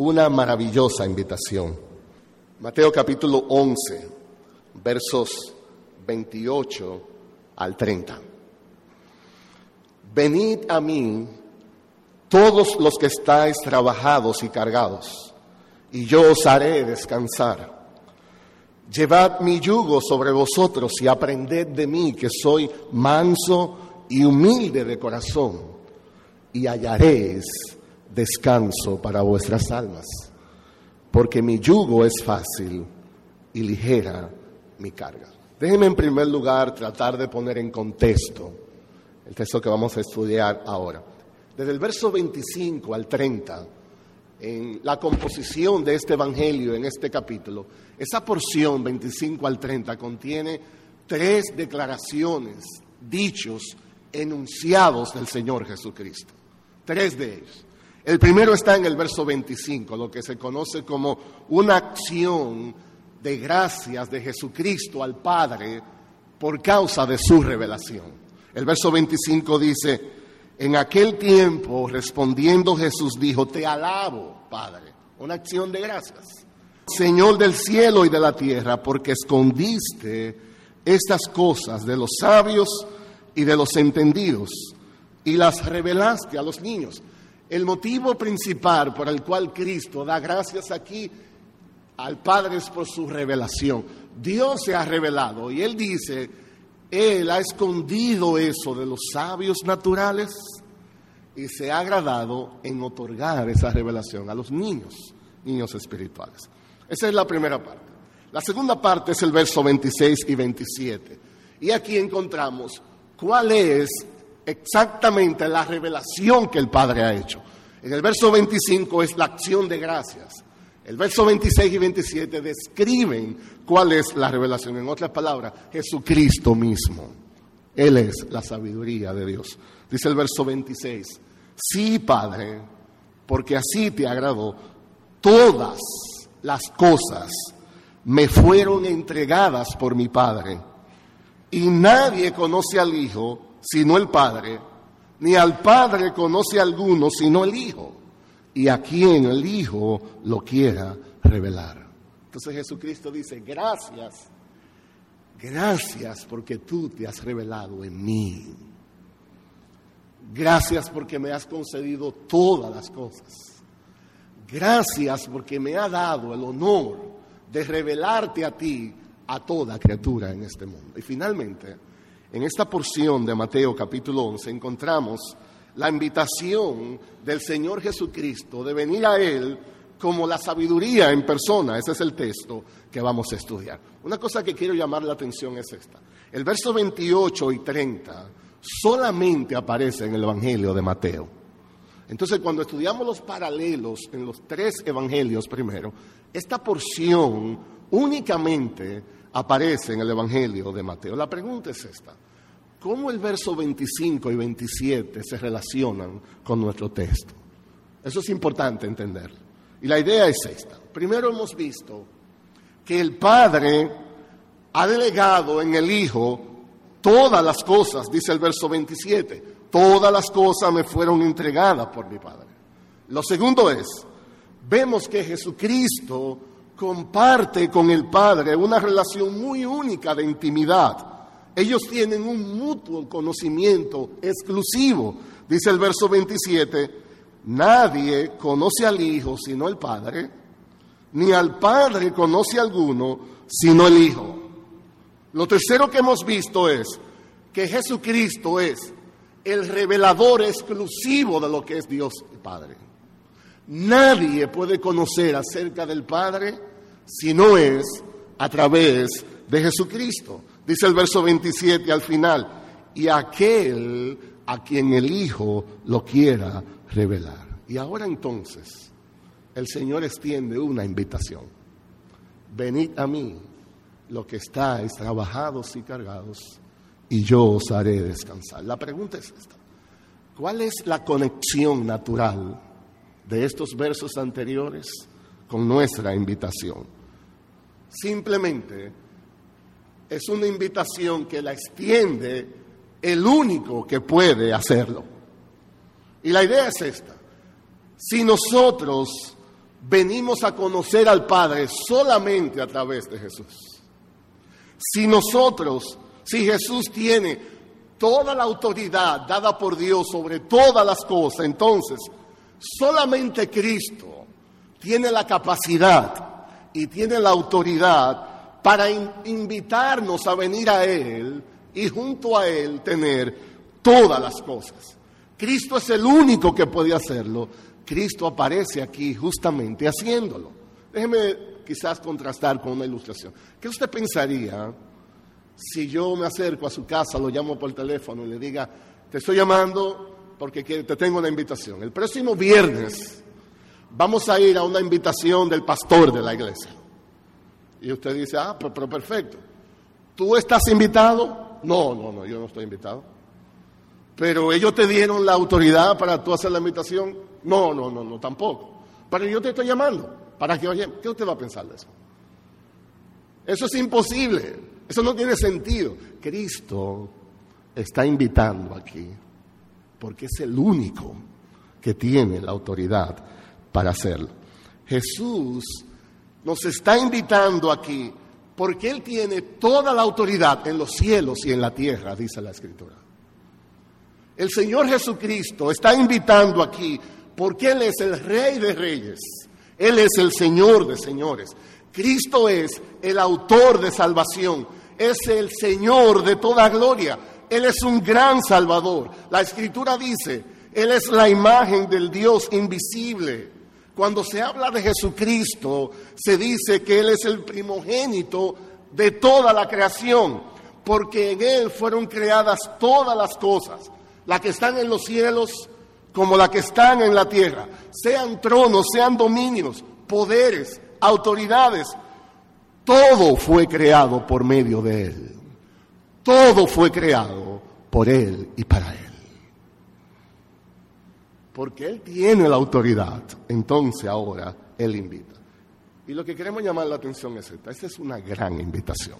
una maravillosa invitación. Mateo capítulo 11, versos 28 al 30. Venid a mí todos los que estáis trabajados y cargados, y yo os haré descansar. Llevad mi yugo sobre vosotros y aprended de mí, que soy manso y humilde de corazón, y hallaréis descanso para vuestras almas, porque mi yugo es fácil y ligera mi carga. Déjenme en primer lugar tratar de poner en contexto el texto que vamos a estudiar ahora. Desde el verso 25 al 30, en la composición de este Evangelio, en este capítulo, esa porción 25 al 30 contiene tres declaraciones, dichos, enunciados del Señor Jesucristo. Tres de ellos. El primero está en el verso 25, lo que se conoce como una acción de gracias de Jesucristo al Padre por causa de su revelación. El verso 25 dice, en aquel tiempo respondiendo Jesús dijo, te alabo, Padre, una acción de gracias. Señor del cielo y de la tierra, porque escondiste estas cosas de los sabios y de los entendidos y las revelaste a los niños. El motivo principal por el cual Cristo da gracias aquí al Padre es por su revelación. Dios se ha revelado y Él dice, él ha escondido eso de los sabios naturales y se ha agradado en otorgar esa revelación a los niños, niños espirituales. Esa es la primera parte. La segunda parte es el verso 26 y 27. Y aquí encontramos cuál es exactamente la revelación que el Padre ha hecho. En el verso 25 es la acción de gracias. El verso 26 y 27 describen cuál es la revelación. En otras palabras, Jesucristo mismo. Él es la sabiduría de Dios. Dice el verso 26, sí, Padre, porque así te agradó, todas las cosas me fueron entregadas por mi Padre. Y nadie conoce al Hijo sino el Padre, ni al Padre conoce alguno sino el Hijo y a quien el Hijo lo quiera revelar. Entonces Jesucristo dice, gracias, gracias porque tú te has revelado en mí. Gracias porque me has concedido todas las cosas. Gracias porque me ha dado el honor de revelarte a ti, a toda criatura en este mundo. Y finalmente, en esta porción de Mateo capítulo 11 encontramos la invitación del Señor Jesucristo de venir a Él como la sabiduría en persona. Ese es el texto que vamos a estudiar. Una cosa que quiero llamar la atención es esta. El verso 28 y 30 solamente aparece en el Evangelio de Mateo. Entonces, cuando estudiamos los paralelos en los tres evangelios primero, esta porción únicamente aparece en el Evangelio de Mateo. La pregunta es esta. ¿Cómo el verso 25 y 27 se relacionan con nuestro texto? Eso es importante entender. Y la idea es esta. Primero hemos visto que el Padre ha delegado en el Hijo todas las cosas, dice el verso 27. Todas las cosas me fueron entregadas por mi Padre. Lo segundo es, vemos que Jesucristo comparte con el Padre una relación muy única de intimidad ellos tienen un mutuo conocimiento exclusivo. Dice el verso 27, nadie conoce al Hijo sino el Padre, ni al Padre conoce a alguno sino el Hijo. Lo tercero que hemos visto es que Jesucristo es el revelador exclusivo de lo que es Dios el Padre. Nadie puede conocer acerca del Padre si no es a través de Jesucristo. Dice el verso 27 al final, y aquel a quien el Hijo lo quiera revelar. Y ahora entonces el Señor extiende una invitación. Venid a mí, lo que estáis trabajados y cargados, y yo os haré descansar. La pregunta es esta. ¿Cuál es la conexión natural de estos versos anteriores con nuestra invitación? Simplemente es una invitación que la extiende el único que puede hacerlo. Y la idea es esta. Si nosotros venimos a conocer al Padre solamente a través de Jesús. Si nosotros, si Jesús tiene toda la autoridad dada por Dios sobre todas las cosas, entonces solamente Cristo tiene la capacidad y tiene la autoridad para invitarnos a venir a Él y junto a Él tener todas las cosas. Cristo es el único que puede hacerlo. Cristo aparece aquí justamente haciéndolo. Déjeme quizás contrastar con una ilustración. ¿Qué usted pensaría si yo me acerco a su casa, lo llamo por teléfono y le diga, te estoy llamando porque te tengo una invitación? El próximo viernes vamos a ir a una invitación del pastor de la iglesia. Y usted dice, ah, pero, perfecto. ¿Tú estás invitado? No, no, no, yo no estoy invitado. Pero ellos te dieron la autoridad para tú hacer la invitación. No, no, no, no, tampoco. Pero yo te estoy llamando para que oye, ¿qué usted va a pensar de eso? Eso es imposible. Eso no tiene sentido. Cristo está invitando aquí porque es el único que tiene la autoridad para hacerlo. Jesús nos está invitando aquí porque Él tiene toda la autoridad en los cielos y en la tierra, dice la Escritura. El Señor Jesucristo está invitando aquí porque Él es el Rey de Reyes, Él es el Señor de Señores. Cristo es el autor de salvación, es el Señor de toda gloria, Él es un gran Salvador. La Escritura dice, Él es la imagen del Dios invisible cuando se habla de Jesucristo, se dice que Él es el primogénito de toda la creación, porque en Él fueron creadas todas las cosas, las que están en los cielos como las que están en la tierra, sean tronos, sean dominios, poderes, autoridades, todo fue creado por medio de Él. Todo fue creado por Él y para Él porque Él tiene la autoridad, entonces ahora Él invita. Y lo que queremos llamar la atención es esta, esta es una gran invitación.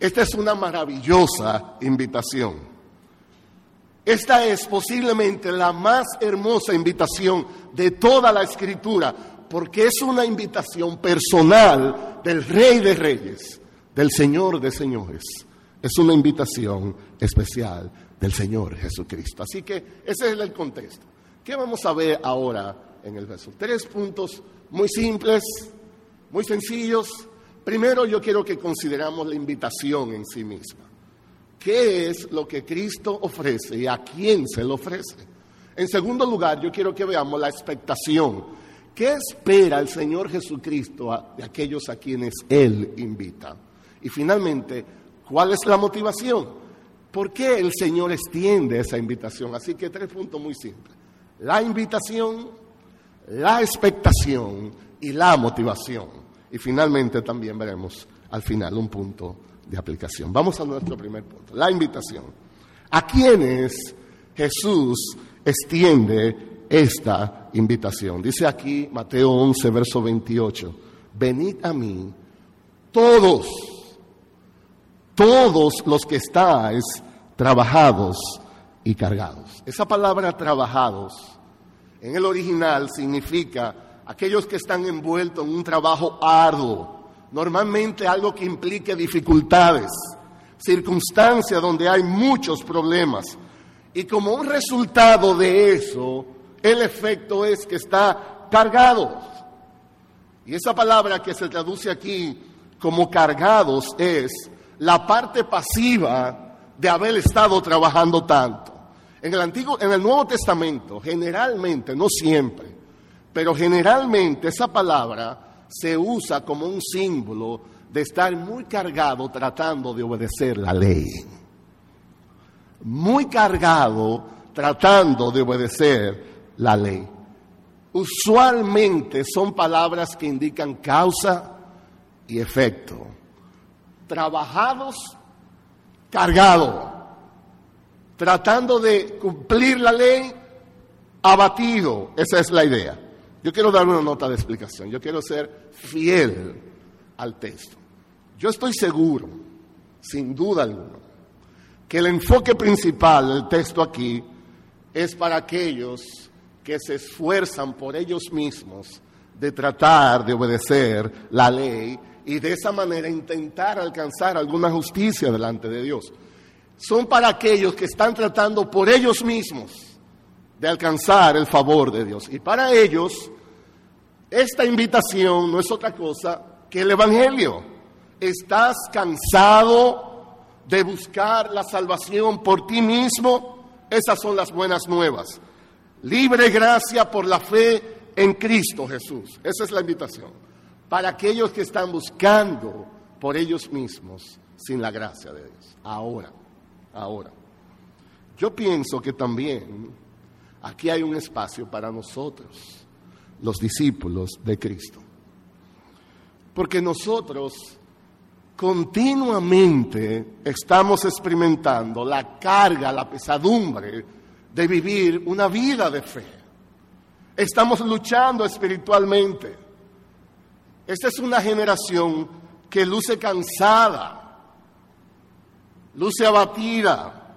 Esta es una maravillosa invitación. Esta es posiblemente la más hermosa invitación de toda la escritura, porque es una invitación personal del Rey de Reyes, del Señor de Señores. Es una invitación especial del Señor Jesucristo. Así que ese es el contexto. ¿Qué vamos a ver ahora en el verso? Tres puntos muy simples, muy sencillos. Primero yo quiero que consideramos la invitación en sí misma. ¿Qué es lo que Cristo ofrece y a quién se lo ofrece? En segundo lugar, yo quiero que veamos la expectación. ¿Qué espera el Señor Jesucristo de aquellos a quienes Él invita? Y finalmente, ¿cuál es la motivación? ¿Por qué el Señor extiende esa invitación? Así que tres puntos muy simples. La invitación, la expectación y la motivación. Y finalmente también veremos al final un punto de aplicación. Vamos a nuestro primer punto, la invitación. ¿A quiénes Jesús extiende esta invitación? Dice aquí Mateo 11, verso 28, venid a mí todos todos los que estáis trabajados y cargados. Esa palabra trabajados en el original significa aquellos que están envueltos en un trabajo arduo, normalmente algo que implique dificultades, circunstancias donde hay muchos problemas. Y como un resultado de eso, el efecto es que está cargado. Y esa palabra que se traduce aquí como cargados es la parte pasiva de haber estado trabajando tanto. En el Antiguo, en el Nuevo Testamento, generalmente, no siempre, pero generalmente esa palabra se usa como un símbolo de estar muy cargado tratando de obedecer la ley. Muy cargado tratando de obedecer la ley. Usualmente son palabras que indican causa y efecto trabajados, cargado, tratando de cumplir la ley, abatido. Esa es la idea. Yo quiero dar una nota de explicación. Yo quiero ser fiel al texto. Yo estoy seguro, sin duda alguna, que el enfoque principal del texto aquí es para aquellos que se esfuerzan por ellos mismos de tratar de obedecer la ley y de esa manera intentar alcanzar alguna justicia delante de Dios. Son para aquellos que están tratando por ellos mismos de alcanzar el favor de Dios. Y para ellos, esta invitación no es otra cosa que el Evangelio. ¿Estás cansado de buscar la salvación por ti mismo? Esas son las buenas nuevas. Libre gracia por la fe en Cristo Jesús. Esa es la invitación. Para aquellos que están buscando por ellos mismos sin la gracia de Dios. Ahora, ahora. Yo pienso que también Aquí hay un espacio para nosotros, los discípulos de Cristo. Porque nosotros continuamente estamos experimentando la carga, la pesadumbre de vivir una vida de fe. Estamos luchando espiritualmente. Esta es una generación que luce cansada, luce abatida,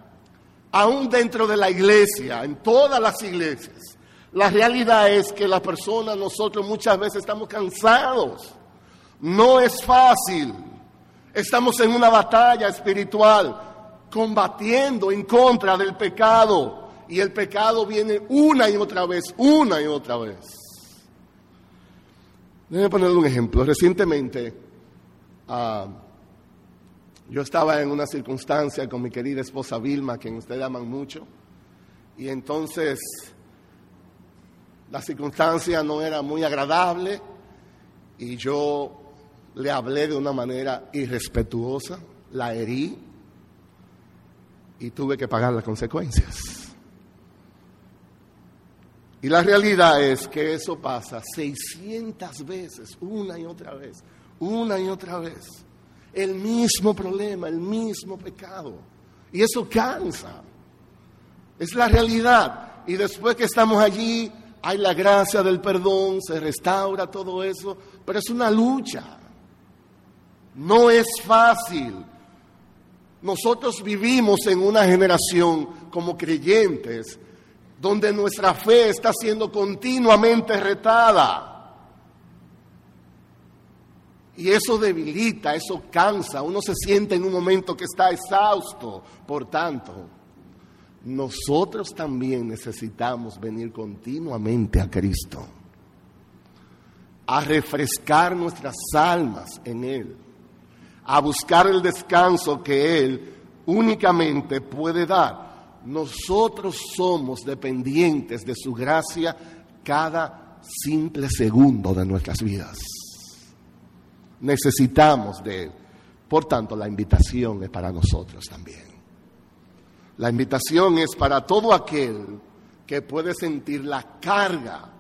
aún dentro de la iglesia, en todas las iglesias, la realidad es que las personas, nosotros muchas veces estamos cansados. No es fácil. Estamos en una batalla espiritual, combatiendo en contra del pecado. Y el pecado viene una y otra vez, una y otra vez. Déjenme ponerle un ejemplo. Recientemente, uh, yo estaba en una circunstancia con mi querida esposa Vilma, quien ustedes aman mucho, y entonces la circunstancia no era muy agradable y yo le hablé de una manera irrespetuosa, la herí y tuve que pagar las consecuencias. Y la realidad es que eso pasa 600 veces, una y otra vez, una y otra vez el mismo problema, el mismo pecado. Y eso cansa. Es la realidad. Y después que estamos allí, hay la gracia del perdón, se restaura todo eso, pero es una lucha. No es fácil. Nosotros vivimos en una generación como creyentes donde nuestra fe está siendo continuamente retada. Y eso debilita, eso cansa, uno se siente en un momento que está exhausto. Por tanto, nosotros también necesitamos venir continuamente a Cristo, a refrescar nuestras almas en Él, a buscar el descanso que Él únicamente puede dar. Nosotros somos dependientes de su gracia cada simple segundo de nuestras vidas necesitamos de Él. Por tanto, la invitación es para nosotros también. La invitación es para todo aquel que puede sentir la carga,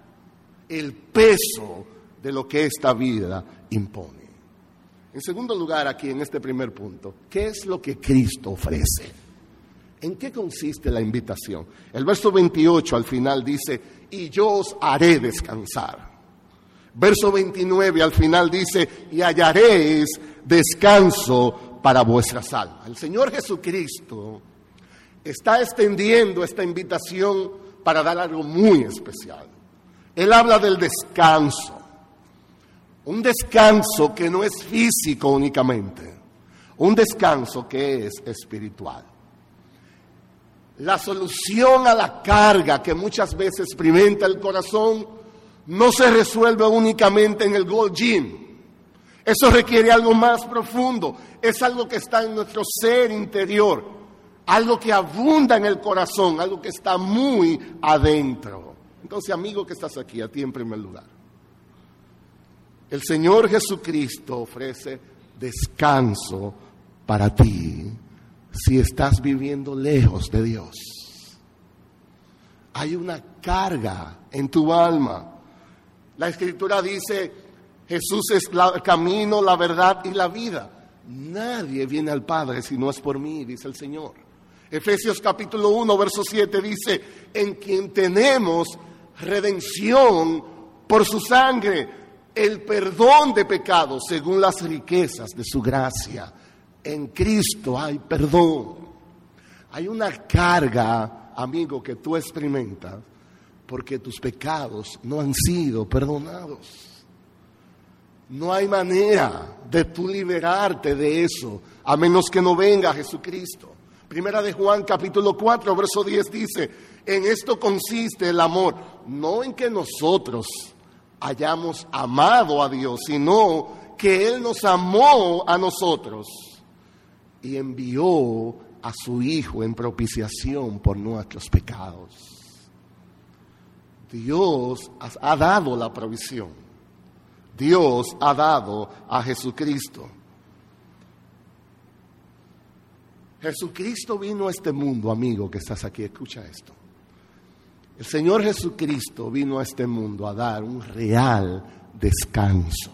el peso de lo que esta vida impone. En segundo lugar, aquí en este primer punto, ¿qué es lo que Cristo ofrece? ¿En qué consiste la invitación? El verso 28 al final dice, y yo os haré descansar. Verso 29 al final dice, y hallaréis descanso para vuestras almas. El Señor Jesucristo está extendiendo esta invitación para dar algo muy especial. Él habla del descanso. Un descanso que no es físico únicamente, un descanso que es espiritual. La solución a la carga que muchas veces experimenta el corazón no se resuelve únicamente en el Gold Gym. Eso requiere algo más profundo. Es algo que está en nuestro ser interior. Algo que abunda en el corazón. Algo que está muy adentro. Entonces, amigo que estás aquí, a ti en primer lugar. El Señor Jesucristo ofrece descanso para ti si estás viviendo lejos de Dios. Hay una carga en tu alma la escritura dice, Jesús es el camino, la verdad y la vida. Nadie viene al Padre si no es por mí, dice el Señor. Efesios capítulo 1, verso 7 dice, en quien tenemos redención por su sangre, el perdón de pecados según las riquezas de su gracia. En Cristo hay perdón. Hay una carga, amigo, que tú experimentas porque tus pecados no han sido perdonados. No hay manera de tú liberarte de eso, a menos que no venga Jesucristo. Primera de Juan capítulo 4, verso 10 dice, en esto consiste el amor, no en que nosotros hayamos amado a Dios, sino que Él nos amó a nosotros y envió a su Hijo en propiciación por nuestros pecados. Dios ha dado la provisión. Dios ha dado a Jesucristo. Jesucristo vino a este mundo, amigo que estás aquí, escucha esto. El Señor Jesucristo vino a este mundo a dar un real descanso.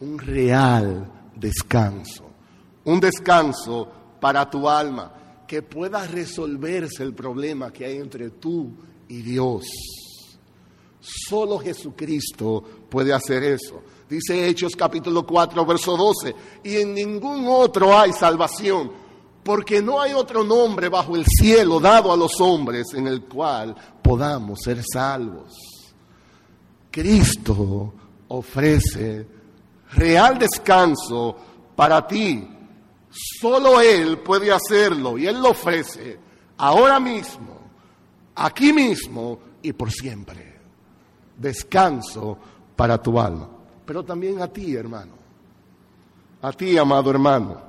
Un real descanso. Un descanso para tu alma, que pueda resolverse el problema que hay entre tú y Dios. Solo Jesucristo puede hacer eso. Dice Hechos capítulo 4, verso 12, y en ningún otro hay salvación, porque no hay otro nombre bajo el cielo dado a los hombres en el cual podamos ser salvos. Cristo ofrece real descanso para ti. Solo Él puede hacerlo y Él lo ofrece ahora mismo, aquí mismo y por siempre. Descanso para tu alma pero también a ti, hermano. A ti, amado hermano.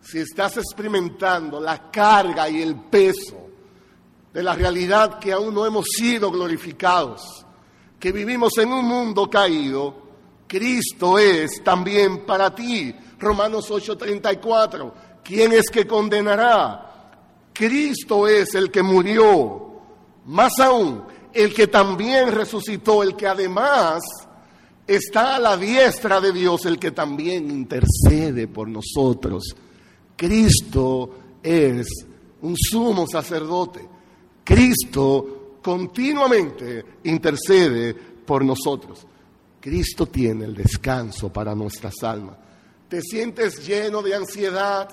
Si estás experimentando la carga y el peso de la realidad que aún no hemos sido glorificados, que vivimos en un mundo caído, Cristo es también para ti. Romanos 8:34. ¿Quién es que condenará? Cristo es el que murió. Más aún, el que también resucitó, el que además está a la diestra de Dios el que también intercede por nosotros. Cristo es un sumo sacerdote. Cristo continuamente intercede por nosotros. Cristo tiene el descanso para nuestras almas. ¿Te sientes lleno de ansiedad?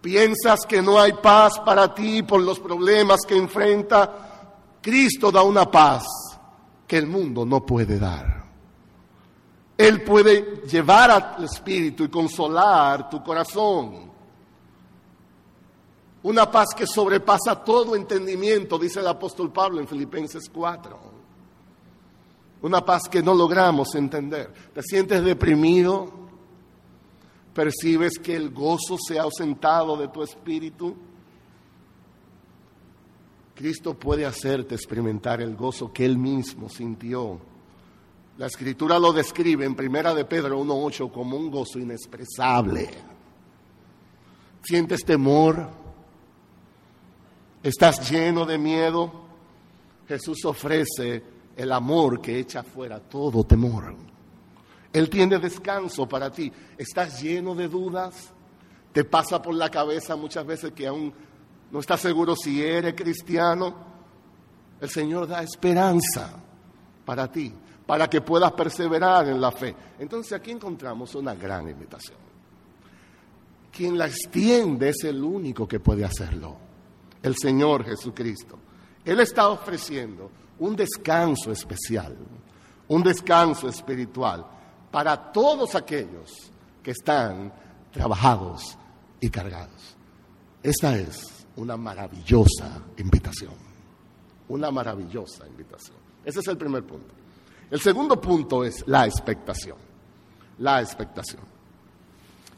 ¿Piensas que no hay paz para ti por los problemas que enfrenta? Cristo da una paz que el mundo no puede dar. Él puede llevar al espíritu y consolar tu corazón. Una paz que sobrepasa todo entendimiento, dice el apóstol Pablo en Filipenses 4. Una paz que no logramos entender. ¿Te sientes deprimido? ¿Percibes que el gozo se ha ausentado de tu espíritu? Cristo puede hacerte experimentar el gozo que Él mismo sintió la escritura lo describe en Primera de Pedro 1.8 como un gozo inexpresable. ¿Sientes temor? ¿Estás lleno de miedo? Jesús ofrece el amor que echa fuera todo temor. Él tiene descanso para ti. ¿Estás lleno de dudas? ¿Te pasa por la cabeza muchas veces que aún no estás seguro si eres cristiano? El Señor da esperanza para ti para que puedas perseverar en la fe. Entonces aquí encontramos una gran invitación. Quien la extiende es el único que puede hacerlo, el Señor Jesucristo. Él está ofreciendo un descanso especial, un descanso espiritual para todos aquellos que están trabajados y cargados. Esta es una maravillosa invitación, una maravillosa invitación. Ese es el primer punto. El segundo punto es la expectación. La expectación.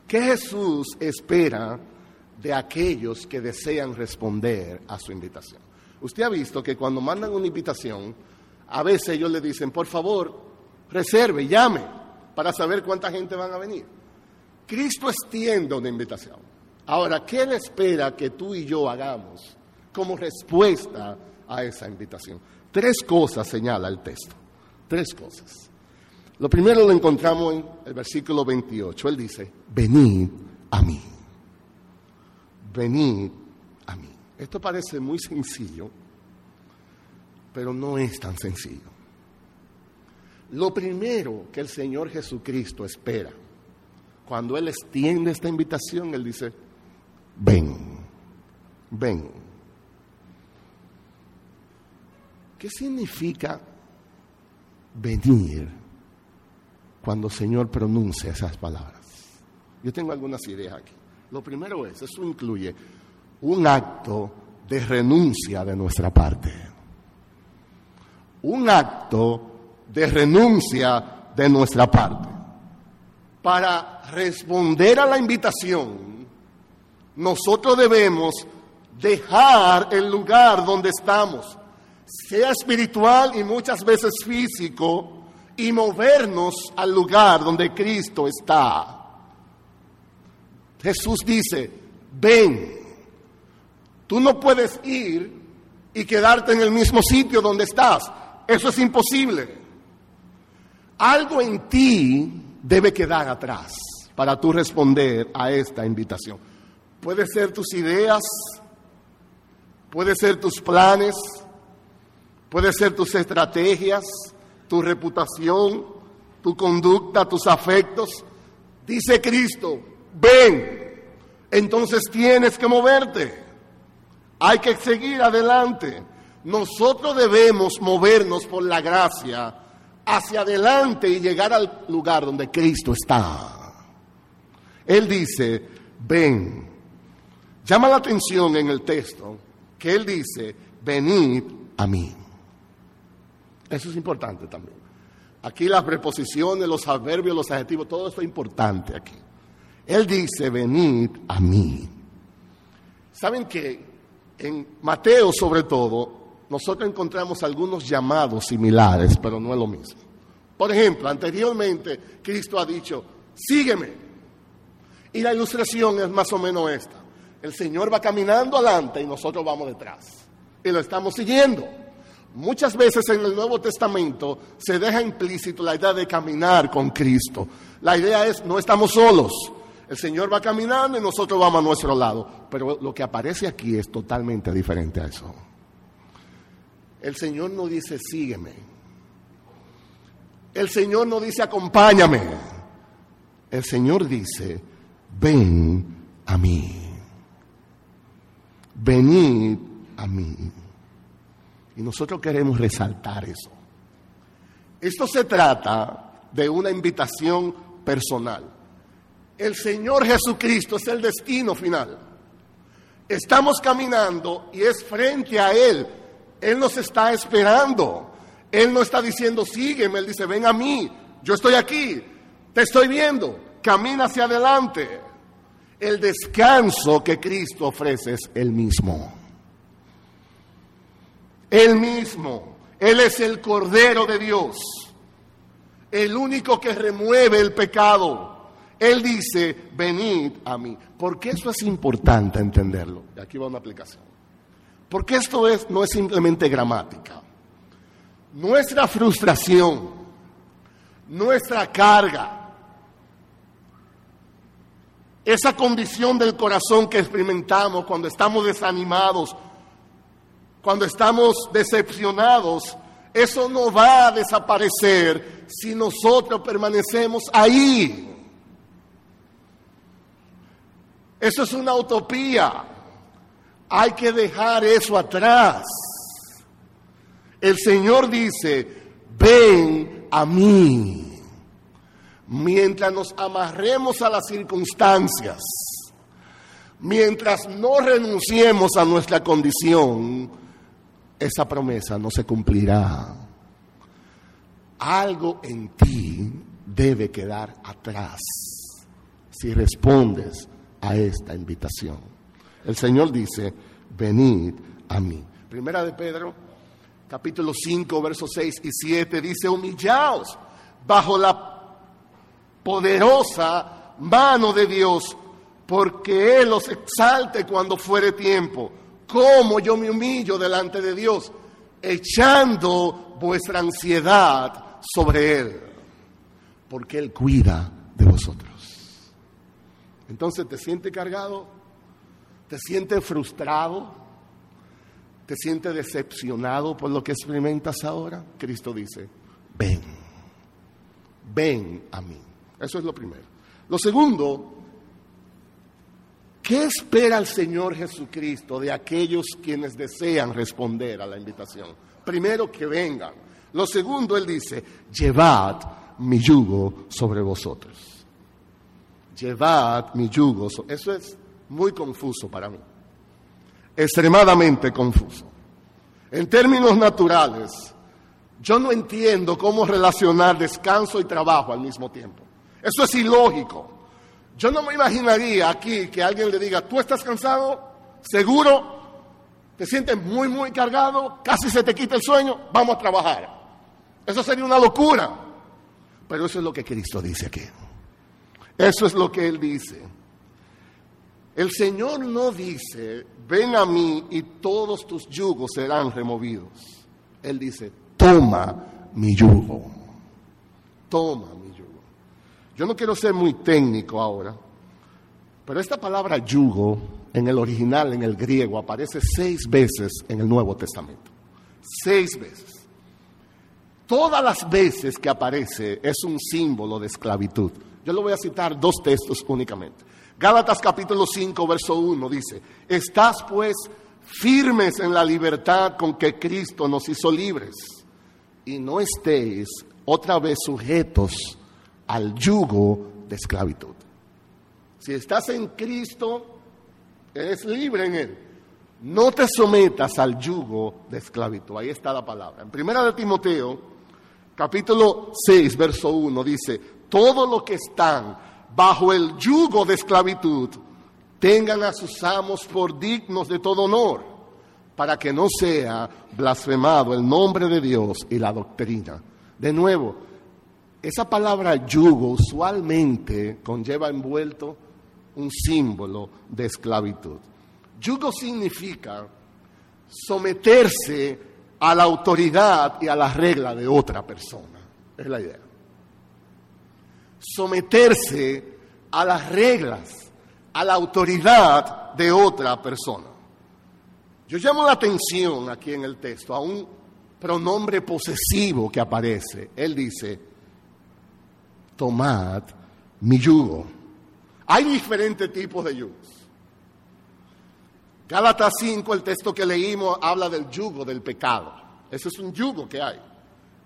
¿Qué Jesús espera de aquellos que desean responder a su invitación? Usted ha visto que cuando mandan una invitación, a veces ellos le dicen, por favor, reserve, llame, para saber cuánta gente van a venir. Cristo extiende una invitación. Ahora, ¿qué le espera que tú y yo hagamos como respuesta a esa invitación? Tres cosas señala el texto. Tres cosas. Lo primero lo encontramos en el versículo 28. Él dice, venid a mí. Venid. Esto parece muy sencillo, pero no es tan sencillo. Lo primero que el Señor Jesucristo espera, cuando Él extiende esta invitación, Él dice, ven, ven. ¿Qué significa venir cuando el Señor pronuncia esas palabras? Yo tengo algunas ideas aquí. Lo primero es, eso incluye un acto de renuncia de nuestra parte. Un acto de renuncia de nuestra parte. Para responder a la invitación, nosotros debemos dejar el lugar donde estamos, sea espiritual y muchas veces físico, y movernos al lugar donde Cristo está. Jesús dice, ven, tú no puedes ir y quedarte en el mismo sitio donde estás, eso es imposible. Algo en ti debe quedar atrás para tú responder a esta invitación. Puede ser tus ideas, puede ser tus planes, puede ser tus estrategias, tu reputación, tu conducta, tus afectos. Dice Cristo, ven, entonces tienes que moverte. Hay que seguir adelante. Nosotros debemos movernos por la gracia hacia adelante y llegar al lugar donde Cristo está. Él dice, ven. Llama la atención en el texto que Él dice, venid a mí. Eso es importante también. Aquí las preposiciones, los adverbios, los adjetivos, todo esto es importante aquí. Él dice, venid a mí. ¿Saben que en Mateo sobre todo nosotros encontramos algunos llamados similares, pero no es lo mismo. Por ejemplo, anteriormente Cristo ha dicho, sígueme. Y la ilustración es más o menos esta. El Señor va caminando adelante y nosotros vamos detrás. Y lo estamos siguiendo. Muchas veces en el Nuevo Testamento se deja implícito la idea de caminar con Cristo. La idea es, no estamos solos. El Señor va caminando y nosotros vamos a nuestro lado. Pero lo que aparece aquí es totalmente diferente a eso. El Señor no dice, sígueme. El Señor no dice, acompáñame. El Señor dice, ven a mí. Venid a mí. Y nosotros queremos resaltar eso. Esto se trata de una invitación personal. El Señor Jesucristo es el destino final. Estamos caminando y es frente a Él él nos está esperando. Él no está diciendo, sígueme, Él dice, ven a mí, yo estoy aquí, te estoy viendo, camina hacia adelante. El descanso que Cristo ofrece es el mismo. El mismo. Él es el Cordero de Dios, el único que remueve el pecado. Él dice, venid a mí. Porque eso es importante entenderlo. Y aquí va una aplicación. Porque esto es, no es simplemente gramática. Nuestra frustración, nuestra carga, esa condición del corazón que experimentamos cuando estamos desanimados, cuando estamos decepcionados, eso no va a desaparecer si nosotros permanecemos ahí. Eso es una utopía. Hay que dejar eso atrás. El Señor dice, ven a mí. Mientras nos amarremos a las circunstancias, mientras no renunciemos a nuestra condición, esa promesa no se cumplirá. Algo en ti debe quedar atrás si respondes a esta invitación. El Señor dice, venid a mí. Primera de Pedro, capítulo 5, versos 6 y 7, dice, humillaos bajo la poderosa mano de Dios, porque Él os exalte cuando fuere tiempo. Como yo me humillo delante de Dios, echando vuestra ansiedad sobre Él, porque Él cuida de vosotros. Entonces, ¿te sientes cargado? ¿Te sientes frustrado? ¿Te sientes decepcionado por lo que experimentas ahora? Cristo dice, ven, ven a mí. Eso es lo primero. Lo segundo, ¿qué espera el Señor Jesucristo de aquellos quienes desean responder a la invitación? primero que vengan. Lo segundo, Él dice, llevad mi yugo sobre vosotros. Llevad mi yugo. Eso es muy confuso para mí. Extremadamente confuso. En términos naturales, yo no entiendo cómo relacionar descanso y trabajo al mismo tiempo. Eso es ilógico. Yo no me imaginaría aquí que alguien le diga, tú estás cansado, seguro, te sientes muy, muy cargado, casi se te quita el sueño, vamos a trabajar. Eso sería una locura. Pero eso es lo que Cristo dice aquí. Eso es lo que Él dice. El Señor no dice, ven a mí y todos tus yugos serán removidos. Él dice, toma mi yugo. Toma mi yugo. Yo no quiero ser muy técnico ahora, pero esta palabra yugo en el original, en el griego, aparece seis veces en el Nuevo Testamento. Seis veces. Todas las veces que aparece es un símbolo de esclavitud. Yo le voy a citar dos textos únicamente. Gálatas capítulo 5, verso 1 dice, estás pues firmes en la libertad con que Cristo nos hizo libres y no estéis otra vez sujetos al yugo de esclavitud. Si estás en Cristo, eres libre en Él. No te sometas al yugo de esclavitud. Ahí está la palabra. En primera de Timoteo, capítulo 6, verso 1, dice, todo lo que están bajo el yugo de esclavitud, tengan a sus amos por dignos de todo honor para que no sea blasfemado el nombre de Dios y la doctrina. De nuevo, esa palabra yugo usualmente conlleva envuelto un símbolo de esclavitud. Yugo significa someterse a la autoridad y a la regla de otra persona. Es la idea. Someterse a las reglas, a la autoridad de otra persona. Yo llamo la atención aquí en el texto a un pronombre posesivo que aparece. Él dice, tomad mi yugo. Hay diferentes tipos de yugos. Gálatas 5, el texto que leímos, habla del yugo del pecado. Ese es un yugo que hay.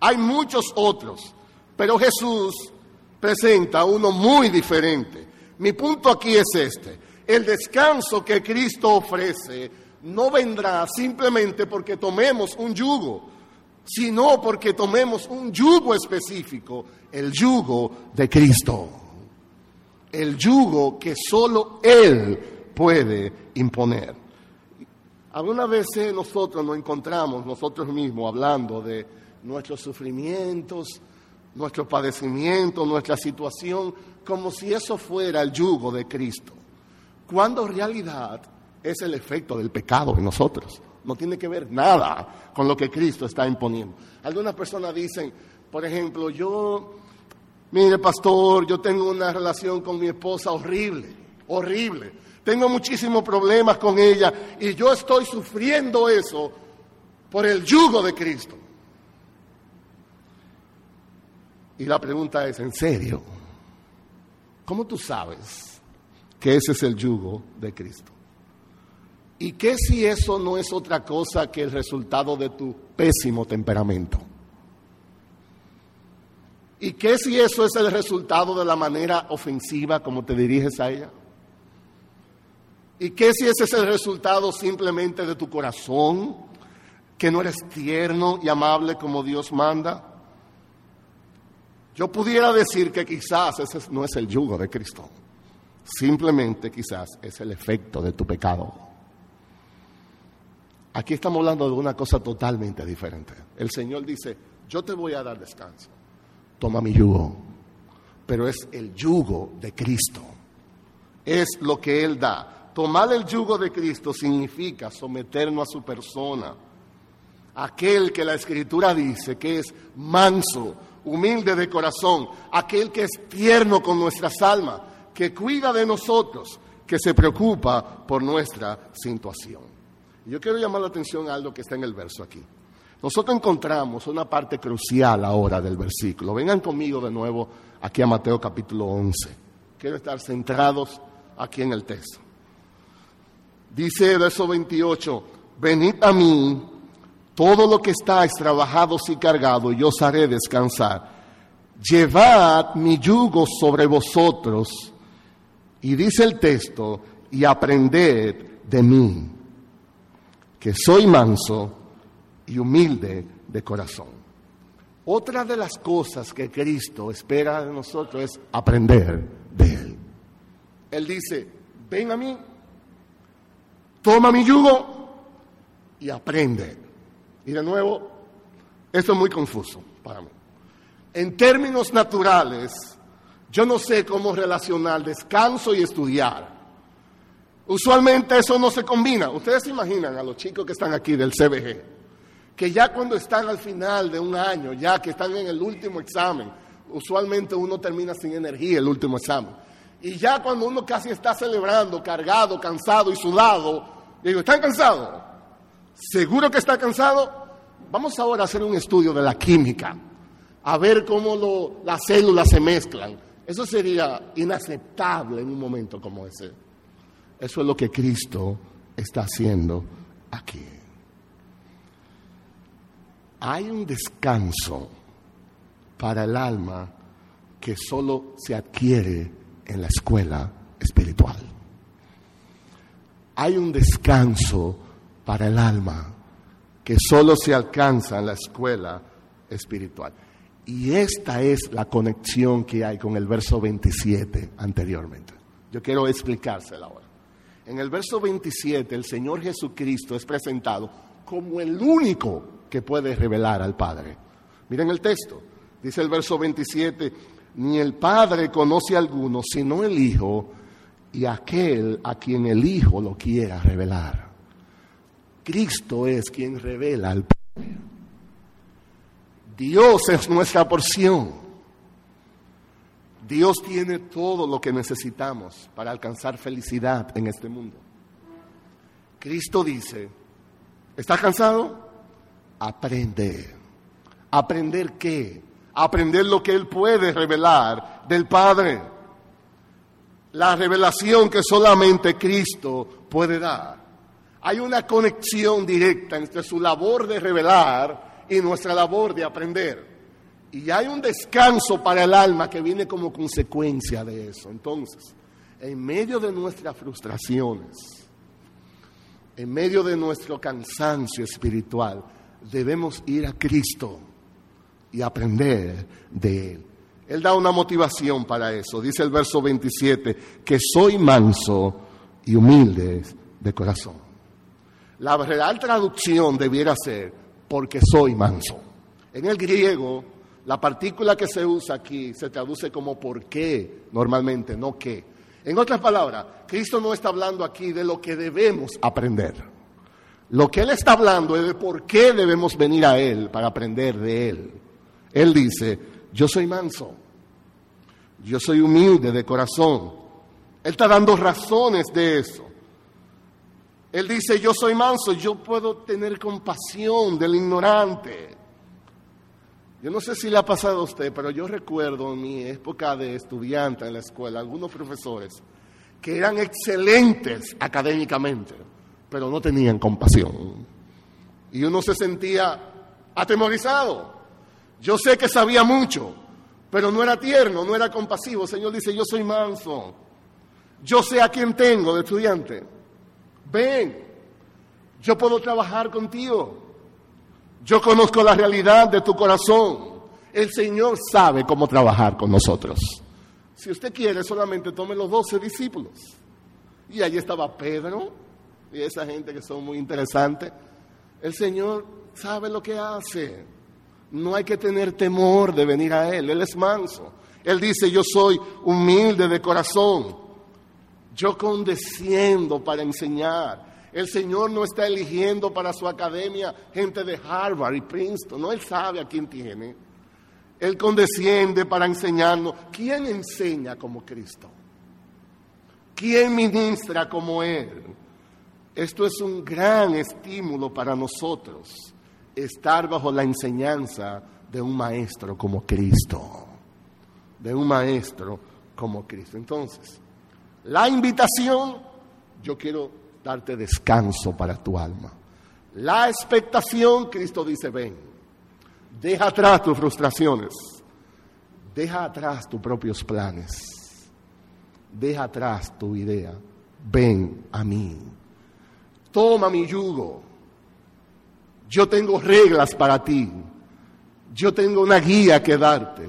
Hay muchos otros, pero Jesús presenta uno muy diferente. Mi punto aquí es este. El descanso que Cristo ofrece no vendrá simplemente porque tomemos un yugo, sino porque tomemos un yugo específico, el yugo de Cristo, el yugo que solo Él puede imponer. Algunas veces nosotros nos encontramos nosotros mismos hablando de nuestros sufrimientos, nuestro padecimiento, nuestra situación, como si eso fuera el yugo de Cristo, cuando realidad es el efecto del pecado en nosotros. No tiene que ver nada con lo que Cristo está imponiendo. Algunas personas dicen, por ejemplo, yo, mire pastor, yo tengo una relación con mi esposa horrible, horrible. Tengo muchísimos problemas con ella y yo estoy sufriendo eso por el yugo de Cristo. Y la pregunta es, ¿en serio? ¿Cómo tú sabes que ese es el yugo de Cristo? ¿Y qué si eso no es otra cosa que el resultado de tu pésimo temperamento? ¿Y qué si eso es el resultado de la manera ofensiva como te diriges a ella? ¿Y qué si ese es el resultado simplemente de tu corazón, que no eres tierno y amable como Dios manda? Yo pudiera decir que quizás ese no es el yugo de Cristo, simplemente quizás es el efecto de tu pecado. Aquí estamos hablando de una cosa totalmente diferente. El Señor dice, yo te voy a dar descanso. Toma mi yugo. Pero es el yugo de Cristo. Es lo que Él da. Tomar el yugo de Cristo significa someternos a su persona. Aquel que la Escritura dice que es manso, humilde de corazón. Aquel que es tierno con nuestras almas, que cuida de nosotros, que se preocupa por nuestra situación. Yo quiero llamar la atención a algo que está en el verso aquí. Nosotros encontramos una parte crucial ahora del versículo. Vengan conmigo de nuevo aquí a Mateo capítulo 11. Quiero estar centrados aquí en el texto. Dice verso 28, venid a mí todo lo que estáis trabajados y cargados, yo os haré descansar. Llevad mi yugo sobre vosotros, y dice el texto, y aprended de mí, que soy manso y humilde de corazón. Otra de las cosas que Cristo espera de nosotros es aprender de Él. Él dice, ven a mí, toma mi yugo y aprende. Y de nuevo, esto es muy confuso para mí. En términos naturales, yo no sé cómo relacionar descanso y estudiar. Usualmente eso no se combina. Ustedes se imaginan a los chicos que están aquí del CBG que ya cuando están al final de un año, ya que están en el último examen, usualmente uno termina sin energía el último examen. Y ya cuando uno casi está celebrando, cargado, cansado y sudado, digo, ¿están cansados? ¿Seguro que está cansado? Vamos ahora a hacer un estudio de la química, a ver cómo las células se mezclan. Eso sería inaceptable en un momento como ese. Eso es lo que Cristo está haciendo aquí hay un descanso para el alma que solo se adquiere en la escuela espiritual. Hay un descanso para el alma que solo se alcanza en la escuela espiritual. Y esta es la conexión que hay con el verso 27 anteriormente. Yo quiero explicársela ahora. En el verso 27 el Señor Jesucristo es presentado como el único que puede revelar al Padre. Miren el texto, dice el verso 27, ni el Padre conoce a alguno, sino el Hijo y aquel a quien el Hijo lo quiera revelar. Cristo es quien revela al Padre. Dios es nuestra porción. Dios tiene todo lo que necesitamos para alcanzar felicidad en este mundo. Cristo dice, ¿estás cansado? aprender. ¿Aprender qué? Aprender lo que Él puede revelar del Padre. La revelación que solamente Cristo puede dar. Hay una conexión directa entre su labor de revelar y nuestra labor de aprender. Y hay un descanso para el alma que viene como consecuencia de eso. Entonces, en medio de nuestras frustraciones, en medio de nuestro cansancio espiritual, debemos ir a Cristo y aprender de Él. Él da una motivación para eso. Dice el verso 27, que soy manso y humilde de corazón. La real traducción debiera ser, porque soy manso. En el griego, la partícula que se usa aquí se traduce como por qué, normalmente, no qué. En otras palabras, Cristo no está hablando aquí de lo que debemos aprender. Lo que Él está hablando es de por qué debemos venir a Él para aprender de Él. Él dice, yo soy manso, yo soy humilde de corazón. Él está dando razones de eso. Él dice, yo soy manso, yo puedo tener compasión del ignorante. Yo no sé si le ha pasado a usted, pero yo recuerdo en mi época de estudiante en la escuela, algunos profesores que eran excelentes académicamente pero no tenían compasión. Y uno se sentía atemorizado. Yo sé que sabía mucho, pero no era tierno, no era compasivo. El Señor dice, yo soy manso. Yo sé a quién tengo de estudiante. Ven, yo puedo trabajar contigo. Yo conozco la realidad de tu corazón. El Señor sabe cómo trabajar con nosotros. Si usted quiere, solamente tome los doce discípulos. Y allí estaba Pedro, y esa gente que son muy interesantes, el Señor sabe lo que hace. No hay que tener temor de venir a Él. Él es manso. Él dice, yo soy humilde de corazón. Yo condesciendo para enseñar. El Señor no está eligiendo para su academia gente de Harvard y Princeton. No, Él sabe a quién tiene. Él condesciende para enseñarnos. ¿Quién enseña como Cristo? ¿Quién ministra como Él? Esto es un gran estímulo para nosotros, estar bajo la enseñanza de un maestro como Cristo, de un maestro como Cristo. Entonces, la invitación, yo quiero darte descanso para tu alma, La expectación, Cristo dice, ven, deja atrás tus frustraciones, deja atrás tus propios planes, deja atrás tu idea, ven a mí, toma mi yugo, yo tengo reglas para ti, yo tengo una guía que darte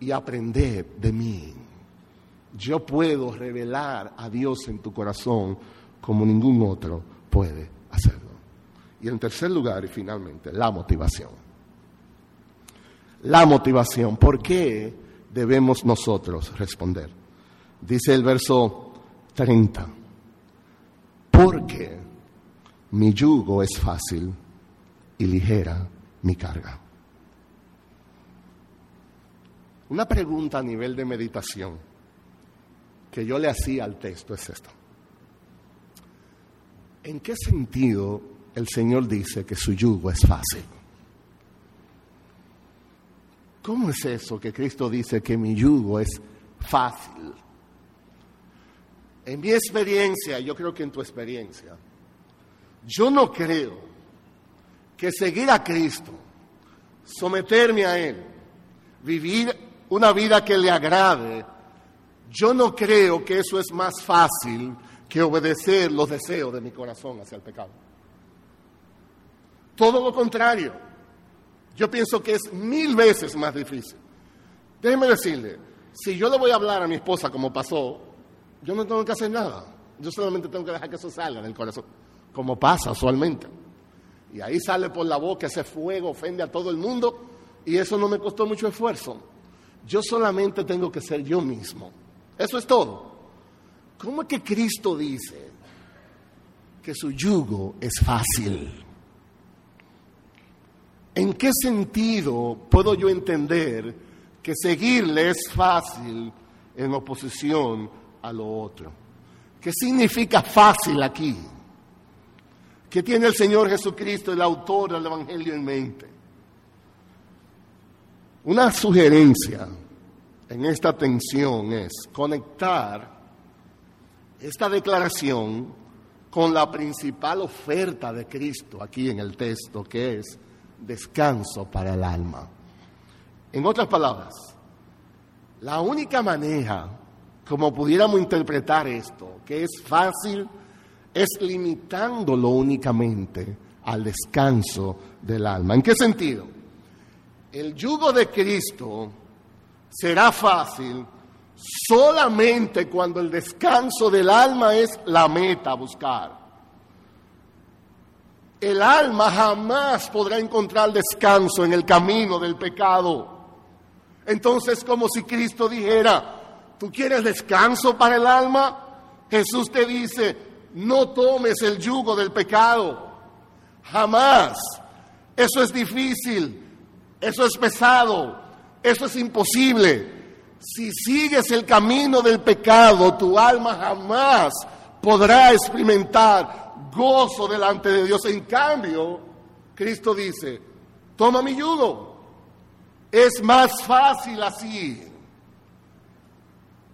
y aprender de mí. Yo puedo revelar a Dios en tu corazón como ningún otro puede hacerlo. Y en tercer lugar, y finalmente, la motivación. La motivación. ¿Por qué debemos nosotros responder? Dice el verso 30. Porque mi yugo es fácil y ligera mi carga. Una pregunta a nivel de meditación que yo le hacía al texto es esta. ¿En qué sentido el Señor dice que su yugo es fácil? ¿Cómo es eso que Cristo dice que mi yugo es fácil? En mi experiencia, yo creo que en tu experiencia, yo no creo que seguir a Cristo, someterme a Él, vivir una vida que le agrade, yo no creo que eso es más fácil que obedecer los deseos de mi corazón hacia el pecado. Todo lo contrario, yo pienso que es mil veces más difícil. Déjeme decirle, si yo le voy a hablar a mi esposa como pasó, yo no tengo que hacer nada. Yo solamente tengo que dejar que eso salga del corazón, como pasa usualmente. Y ahí sale por la boca ese fuego, ofende a todo el mundo, y eso no me costó mucho esfuerzo. Yo solamente tengo que ser yo mismo. Eso es todo. ¿Cómo es que Cristo dice que su yugo es fácil? ¿En qué sentido puedo yo entender que seguirle es fácil en oposición a lo otro? ¿Qué significa fácil aquí? ¿Qué tiene el Señor Jesucristo, el autor del Evangelio, en mente? Una sugerencia en esta tensión es conectar esta declaración con la principal oferta de Cristo aquí en el texto, que es descanso para el alma. En otras palabras, la única manera como pudiéramos interpretar esto, que es fácil, es limitándolo únicamente al descanso del alma. ¿En qué sentido? el yugo de Cristo será fácil solamente cuando el descanso del alma es la meta a buscar. El alma jamás podrá encontrar descanso en el camino del pecado. Entonces, como si Cristo dijera, ¿tú quieres descanso para el alma? Jesús te dice, no tomes el yugo del pecado. Jamás. Eso es difícil. Eso es pesado, eso es imposible. Si sigues el camino del pecado, tu alma jamás podrá experimentar gozo delante de Dios. En cambio, Cristo dice, toma mi yugo. Es más fácil así.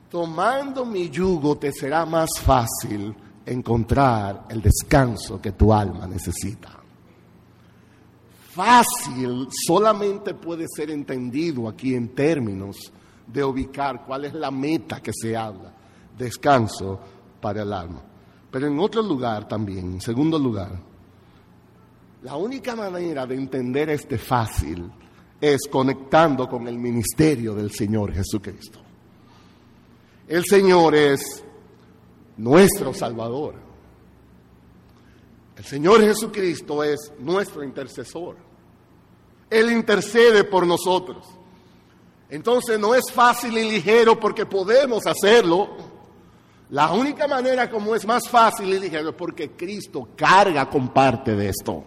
Tomando mi yugo te será más fácil encontrar el descanso que tu alma necesita fácil solamente puede ser entendido aquí en términos de ubicar cuál es la meta que se habla, descanso para el alma. Pero en otro lugar también, en segundo lugar, la única manera de entender este fácil es conectando con el ministerio del Señor Jesucristo. El Señor es nuestro Salvador. El Señor Jesucristo es nuestro intercesor. Él intercede por nosotros. Entonces no es fácil y ligero porque podemos hacerlo. La única manera como es más fácil y ligero es porque Cristo carga con parte de esto.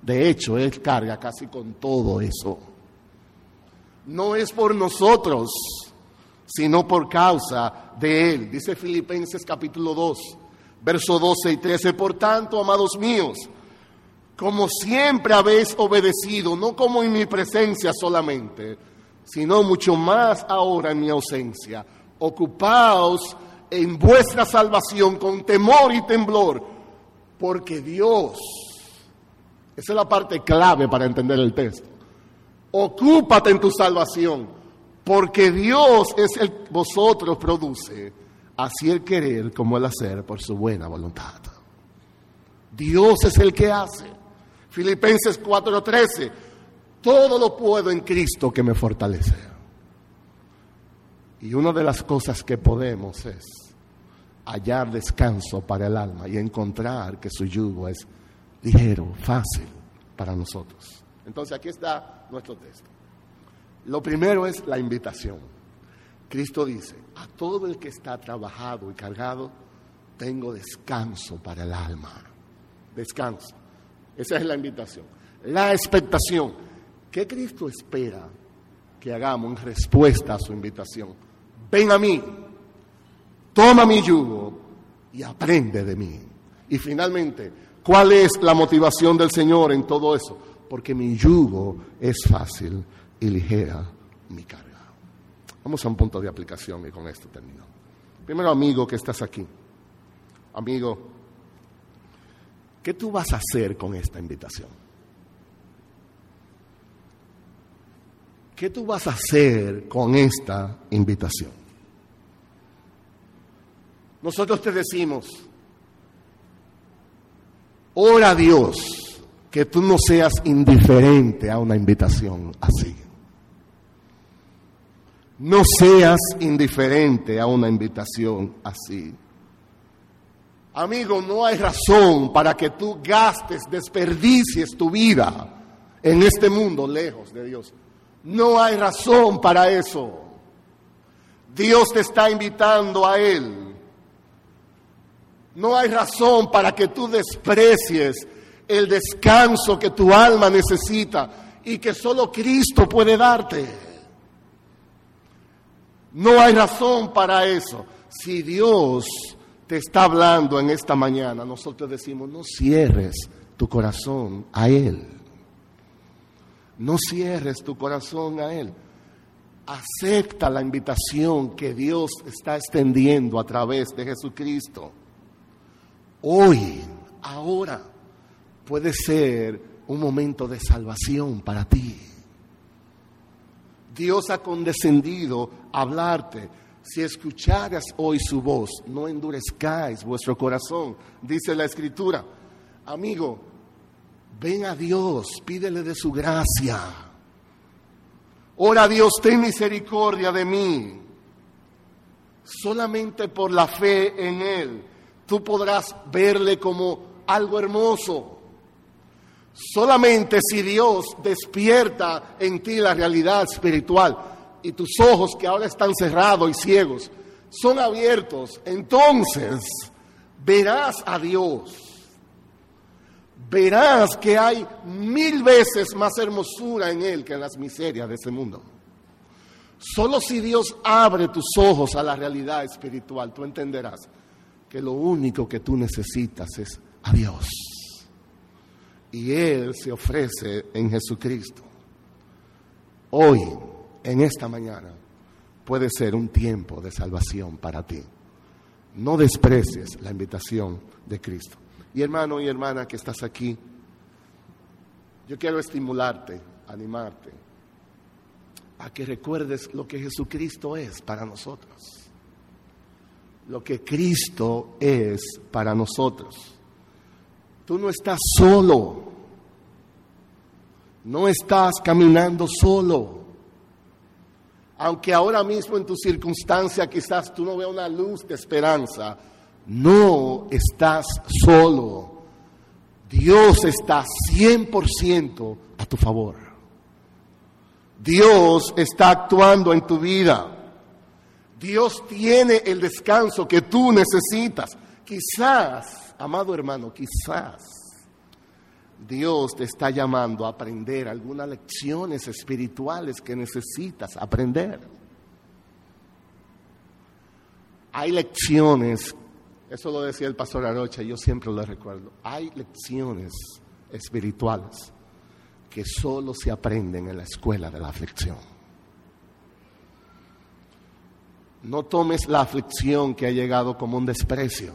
De hecho, Él carga casi con todo eso. No es por nosotros, sino por causa de Él. Dice Filipenses capítulo 2 Verso 12 y 13, por tanto, amados míos, como siempre habéis obedecido, no como en mi presencia solamente, sino mucho más ahora en mi ausencia, ocupaos en vuestra salvación con temor y temblor, porque Dios Esa es la parte clave para entender el texto. Ocúpate en tu salvación, porque Dios es el vosotros produce así el querer como el hacer por su buena voluntad. Dios es el que hace. Filipenses 4:13, todo lo puedo en Cristo que me fortalece. Y una de las cosas que podemos es hallar descanso para el alma y encontrar que su yugo es ligero, fácil para nosotros. Entonces aquí está nuestro texto. Lo primero es la invitación. Cristo dice, a todo el que está trabajado y cargado, tengo descanso para el alma. Descanso. Esa es la invitación. La expectación. ¿Qué Cristo espera que hagamos en respuesta a su invitación? Ven a mí, toma mi yugo y aprende de mí. Y finalmente, ¿cuál es la motivación del Señor en todo eso? Porque mi yugo es fácil y ligera mi carga. Vamos a un punto de aplicación y con esto termino. Primero, amigo que estás aquí. Amigo, ¿qué tú vas a hacer con esta invitación? ¿Qué tú vas a hacer con esta invitación? Nosotros te decimos, ora a Dios que tú no seas indiferente a una invitación así. No seas indiferente a una invitación así. Amigo, no hay razón para que tú gastes, desperdicies tu vida en este mundo lejos de Dios. No hay razón para eso. Dios te está invitando a Él. No hay razón para que tú desprecies el descanso que tu alma necesita y que solo Cristo puede darte. No hay razón para eso. Si Dios te está hablando en esta mañana, nosotros decimos, no cierres tu corazón a Él. No cierres tu corazón a Él. Acepta la invitación que Dios está extendiendo a través de Jesucristo. Hoy, ahora, puede ser un momento de salvación para ti. Dios ha condescendido a hablarte. Si escucharas hoy su voz, no endurezcáis vuestro corazón, dice la Escritura. Amigo, Ven a Dios, pídele de su gracia. Ora Dios, ten misericordia de mí. Solamente por la fe en Él tú podrás verle como algo hermoso. Solamente si Dios despierta en ti la realidad espiritual y tus ojos que ahora están cerrados y ciegos son abiertos, entonces verás a Dios verás que hay mil veces más hermosura en Él que en las miserias de ese mundo. Solo si Dios abre tus ojos a la realidad espiritual, tú entenderás que lo único que tú necesitas es a Dios. Y Él se ofrece en Jesucristo. Hoy, en esta mañana, puede ser un tiempo de salvación para ti. No desprecies la invitación de Cristo. Y hermano y hermana que estás aquí, yo quiero estimularte, animarte, a que recuerdes lo que Jesucristo es para nosotros. Lo que Cristo es para nosotros. Tú no estás solo. No estás caminando solo. Aunque ahora mismo en tu circunstancia quizás tú no veas una luz de esperanza, no estás solo. Dios está 100% a tu favor. Dios está actuando en tu vida. Dios tiene el descanso que tú necesitas. Quizás, amado hermano, quizás Dios te está llamando a aprender algunas lecciones espirituales que necesitas aprender. Hay lecciones eso lo decía el pastor anoche, yo siempre lo recuerdo. Hay lecciones espirituales que solo se aprenden en la escuela de la aflicción. No tomes la aflicción que ha llegado como un desprecio,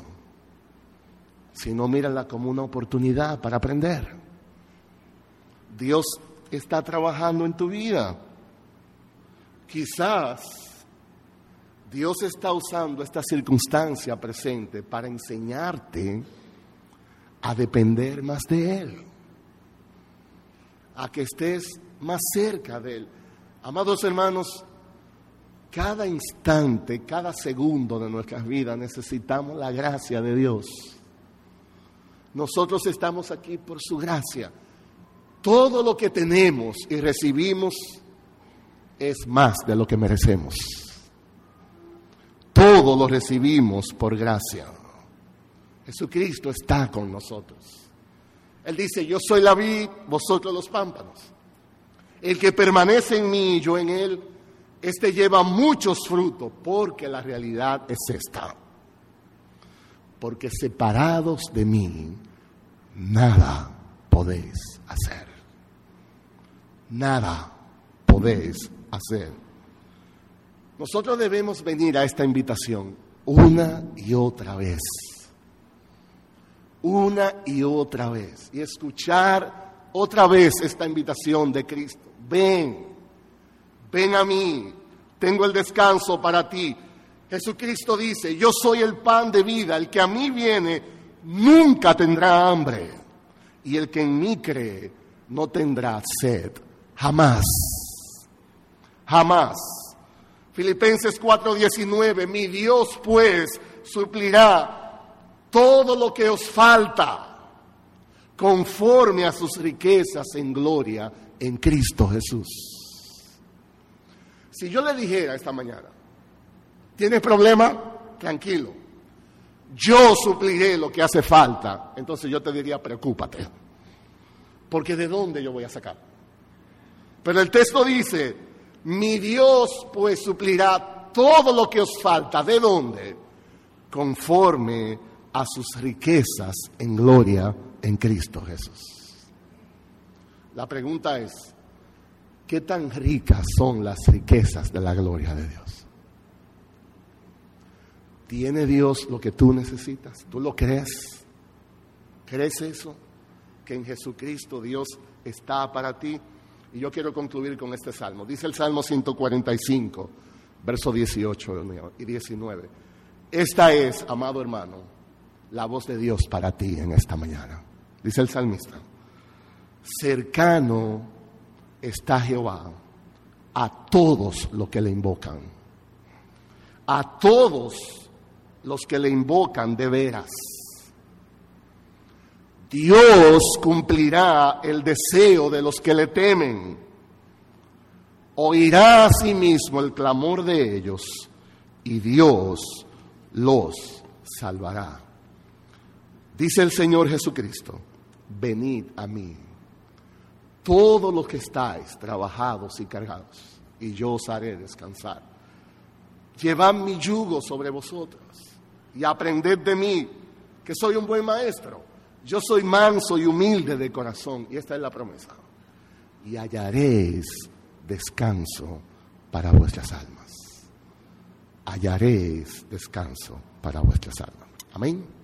sino mírala como una oportunidad para aprender. Dios está trabajando en tu vida. Quizás Dios está usando esta circunstancia presente para enseñarte a depender más de Él, a que estés más cerca de Él. Amados hermanos, cada instante, cada segundo de nuestras vidas necesitamos la gracia de Dios. Nosotros estamos aquí por su gracia. Todo lo que tenemos y recibimos es más de lo que merecemos. Todo lo recibimos por gracia. Jesucristo está con nosotros. Él dice, yo soy la vid, vosotros los pámpanos. El que permanece en mí y yo en él, este lleva muchos frutos, porque la realidad es esta. Porque separados de mí, nada podéis hacer. Nada podéis hacer. Nosotros debemos venir a esta invitación una y otra vez. Una y otra vez. Y escuchar otra vez esta invitación de Cristo. Ven, ven a mí, tengo el descanso para ti. Jesucristo dice, yo soy el pan de vida, el que a mí viene nunca tendrá hambre, y el que en mí cree no tendrá sed, jamás, jamás. Filipenses 4:19, mi Dios pues suplirá todo lo que os falta conforme a sus riquezas en gloria en Cristo Jesús. Si yo le dijera esta mañana, ¿tienes problema? Tranquilo. Yo supliré lo que hace falta. Entonces yo te diría, preocúpate. Porque ¿de dónde yo voy a sacar? Pero el texto dice, mi Dios pues suplirá todo lo que os falta. ¿De dónde? Conforme a sus riquezas en gloria en Cristo Jesús. La pregunta es, ¿qué tan ricas son las riquezas de la gloria de Dios? ¿Tiene Dios lo que tú necesitas? ¿Tú lo crees? ¿Crees eso? Que en Jesucristo Dios está para ti. Y yo quiero concluir con este salmo. Dice el Salmo 145, verso 18 y 19. Esta es, amado hermano, la voz de Dios para ti en esta mañana. Dice el salmista cercano está Jehová a todos los que le invocan, a todos los que le invocan de veras. Dios cumplirá el deseo de los que le temen, oirá a sí mismo el clamor de ellos y Dios los salvará. Dice el Señor Jesucristo, venid a mí todos los que estáis trabajados y cargados, y yo os haré descansar. Llevad mi yugo sobre vosotros y aprended de mí, que soy un buen maestro. Yo soy manso y humilde de corazón, y esta es la promesa. Y hallaréis descanso para vuestras almas. Hallaréis descanso para vuestras almas. Amén.